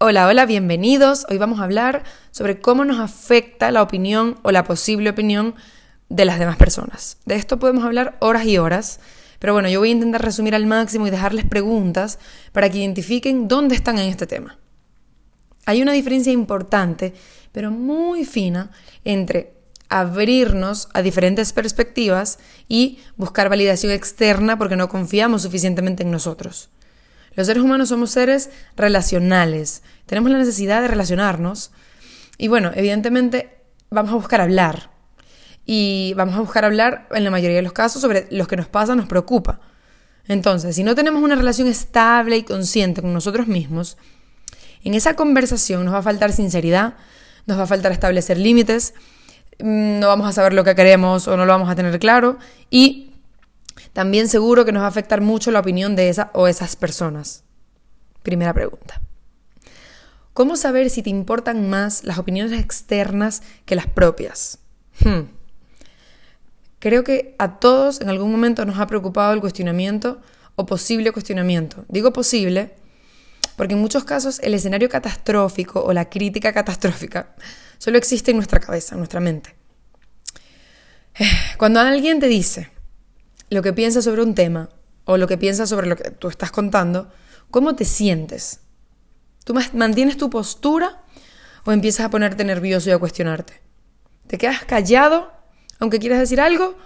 Hola, hola, bienvenidos. Hoy vamos a hablar sobre cómo nos afecta la opinión o la posible opinión de las demás personas. De esto podemos hablar horas y horas, pero bueno, yo voy a intentar resumir al máximo y dejarles preguntas para que identifiquen dónde están en este tema. Hay una diferencia importante, pero muy fina, entre abrirnos a diferentes perspectivas y buscar validación externa porque no confiamos suficientemente en nosotros. Los seres humanos somos seres relacionales, tenemos la necesidad de relacionarnos. Y bueno, evidentemente vamos a buscar hablar. Y vamos a buscar hablar en la mayoría de los casos sobre lo que nos pasa, nos preocupa. Entonces, si no tenemos una relación estable y consciente con nosotros mismos, en esa conversación nos va a faltar sinceridad, nos va a faltar establecer límites, mm, no vamos a saber lo que queremos o no lo vamos a tener claro y también seguro que nos va a afectar mucho la opinión de esa o esas personas. Primera pregunta. ¿Cómo saber si te importan más las opiniones externas que las propias? Hmm. Creo que a todos en algún momento nos ha preocupado el cuestionamiento o posible cuestionamiento. Digo posible porque en muchos casos el escenario catastrófico o la crítica catastrófica solo existe en nuestra cabeza, en nuestra mente. Cuando alguien te dice, lo que piensas sobre un tema o lo que piensas sobre lo que tú estás contando, ¿cómo te sientes? ¿Tú mantienes tu postura o empiezas a ponerte nervioso y a cuestionarte? ¿Te quedas callado aunque quieras decir algo?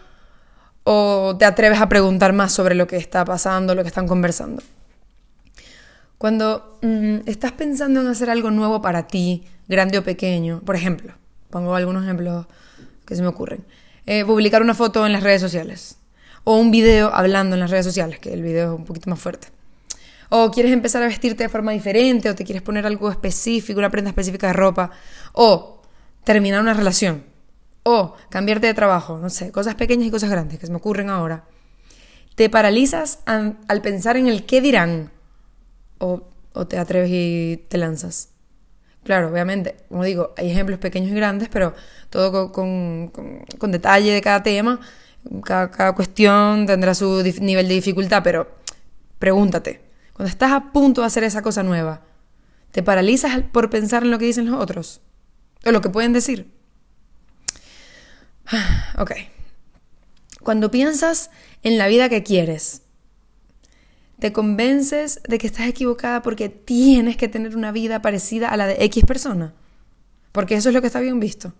¿O te atreves a preguntar más sobre lo que está pasando, lo que están conversando? Cuando mm, estás pensando en hacer algo nuevo para ti, grande o pequeño, por ejemplo, pongo algunos ejemplos que se me ocurren, eh, publicar una foto en las redes sociales o un video hablando en las redes sociales, que el video es un poquito más fuerte. O quieres empezar a vestirte de forma diferente, o te quieres poner algo específico, una prenda específica de ropa, o terminar una relación, o cambiarte de trabajo, no sé, cosas pequeñas y cosas grandes que se me ocurren ahora. Te paralizas al pensar en el qué dirán, o, te atreves y te lanzas. Claro, obviamente, como digo, hay ejemplos pequeños y grandes, pero todo con, con detalle de cada tema cada, cuestión tendrá su nivel de dificultad, pero pregúntate, cuando estás a punto de hacer esa cosa nueva, ¿te paralizas por pensar en lo que dicen los otros? ¿O lo que pueden decir? Ok. Cuando piensas en la vida que quieres, te convences de que estás equivocada porque tienes que tener una vida parecida a la de X persona. Porque eso es lo que está bien visto.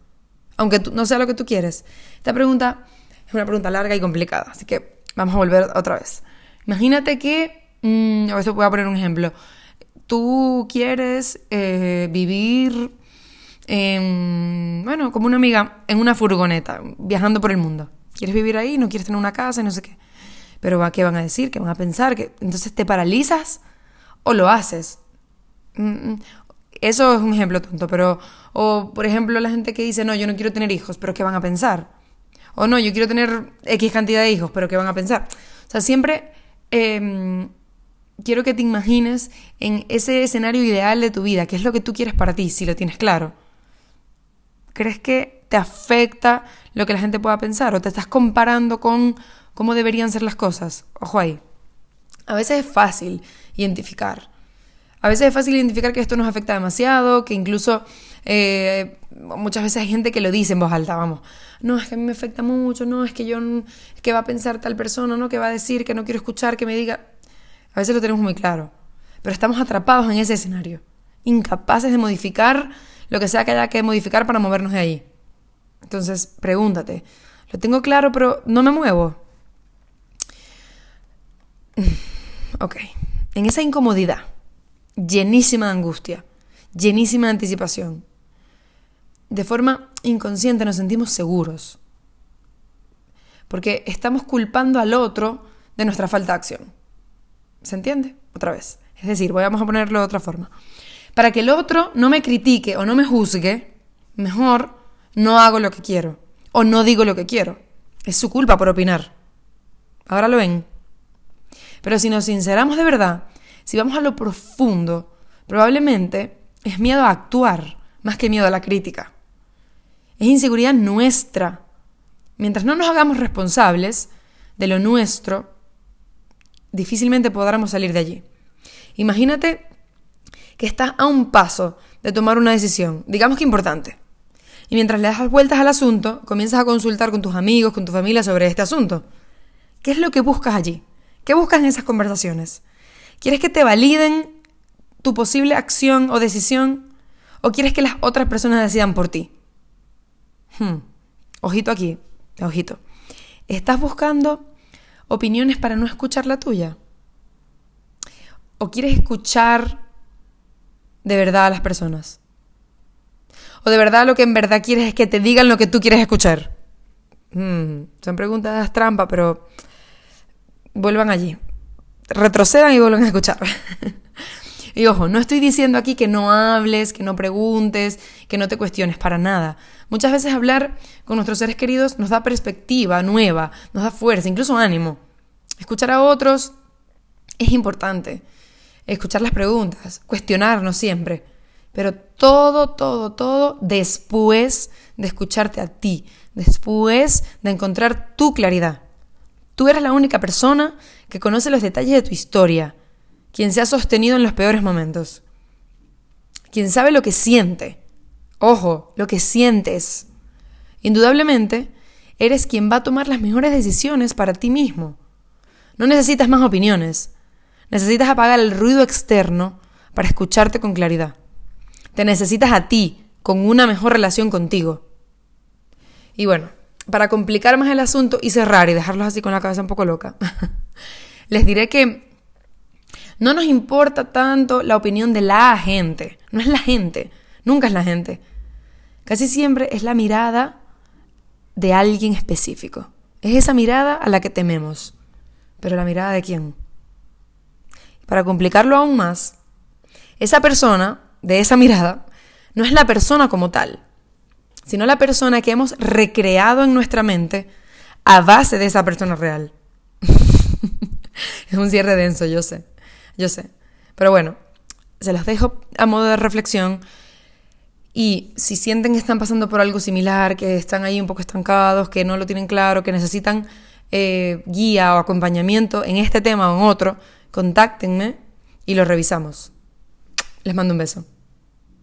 Aunque no sea lo que tú quieres. Esta pregunta es una pregunta larga y complicada, así que vamos a volver otra vez. Imagínate que, mmm, a veces voy a poner un ejemplo, tú quieres eh, vivir, bueno, como una amiga, en una furgoneta, viajando por el mundo. Quieres vivir ahí, no quieres tener una casa y no sé qué. Pero ¿qué van a decir? ¿Qué van a pensar? Entonces te paralizas o lo haces. Mm, mm, eso es un ejemplo tonto, pero... O, por ejemplo, la gente que dice, no, yo no quiero tener hijos, pero ¿qué van a pensar? O no, yo quiero tener X cantidad de hijos, pero ¿qué van a pensar? O sea, siempre em, quiero que te imagines en ese escenario ideal de tu vida, qué es lo que tú quieres para ti, si lo tienes claro. ¿Crees que te afecta lo que la gente pueda pensar o te estás comparando con cómo deberían ser las cosas? Ojo ahí. A veces es fácil identificar. A veces es fácil identificar que esto nos afecta demasiado, que incluso eh, muchas veces hay gente que lo dice en voz alta, vamos. No, es que a mí me afecta mucho, no, es que yo, que va a pensar tal persona, no, que va a decir, que no quiero escuchar, que me diga. A veces lo tenemos muy claro, pero estamos atrapados en ese escenario, incapaces de modificar lo que sea que haya que modificar para movernos de ahí. Entonces, pregúntate, lo tengo claro, pero no me muevo. Ok, en esa incomodidad, llenísima de angustia, llenísima de anticipación, de forma inconsciente nos sentimos seguros. Porque estamos culpando al otro de nuestra falta de acción. ¿Se entiende? Otra vez. Es decir, vamos a ponerlo de otra forma. Para que el otro no me critique o no me juzgue, mejor no hago lo que quiero o no digo lo que quiero. Es su culpa por opinar. Ahora lo ven. Pero si nos sinceramos de verdad, si vamos a lo profundo, probablemente es miedo a actuar más que miedo a la crítica. Es inseguridad nuestra. Mientras no nos hagamos responsables de lo nuestro, difícilmente podremos salir de allí. Imagínate que estás a un paso de tomar una decisión, digamos que importante. Y mientras le das vueltas al asunto, comienzas a consultar con tus amigos, con tu familia sobre este asunto. ¿Qué es lo que buscas allí? ¿Qué buscas en esas conversaciones? ¿Quieres que te validen tu posible acción o decisión? ¿O quieres que las otras personas decidan por ti? Hmm. Ojito aquí, ojito. ¿Estás buscando opiniones para no escuchar la tuya? ¿O quieres escuchar de verdad a las personas? ¿O de verdad lo que en verdad quieres es que te digan lo que tú quieres escuchar? Hmm. Son preguntas trampa, pero vuelvan allí. Retrocedan y vuelvan a escuchar. y ojo, no estoy diciendo aquí que no hables, que no preguntes, que no te cuestiones, para nada. Muchas veces hablar con nuestros seres queridos nos da perspectiva nueva, nos da fuerza, incluso ánimo. Escuchar a otros es importante. Escuchar las preguntas, cuestionarnos siempre. Pero todo, todo, todo después de escucharte a ti, después de encontrar tu claridad. Tú eres la única persona que conoce los detalles de tu historia, quien se ha sostenido en los peores momentos, quien sabe lo que siente. Ojo, lo que sientes. Indudablemente, eres quien va a tomar las mejores decisiones para ti mismo. No necesitas más opiniones. Necesitas apagar el ruido externo para escucharte con claridad. Te necesitas a ti, con una mejor relación contigo. Y bueno, para complicar más el asunto y cerrar y dejarlos así con la cabeza un poco loca, les diré que no nos importa tanto la opinión de la gente, no es la gente, nunca es la gente. Casi siempre es la mirada de alguien específico. Es esa mirada a la que tememos. Pero la mirada de quién? Para complicarlo aún más, esa persona de esa mirada no es la persona como tal, sino la persona que hemos recreado en nuestra mente a base de esa persona real. es un cierre denso, yo sé, yo sé. Pero bueno, se los dejo a modo de reflexión. Y si sienten que están pasando por algo similar, que están ahí un poco estancados, que no lo tienen claro, que necesitan eh, guía o acompañamiento en este tema o en otro, contáctenme y lo revisamos. Les mando un beso.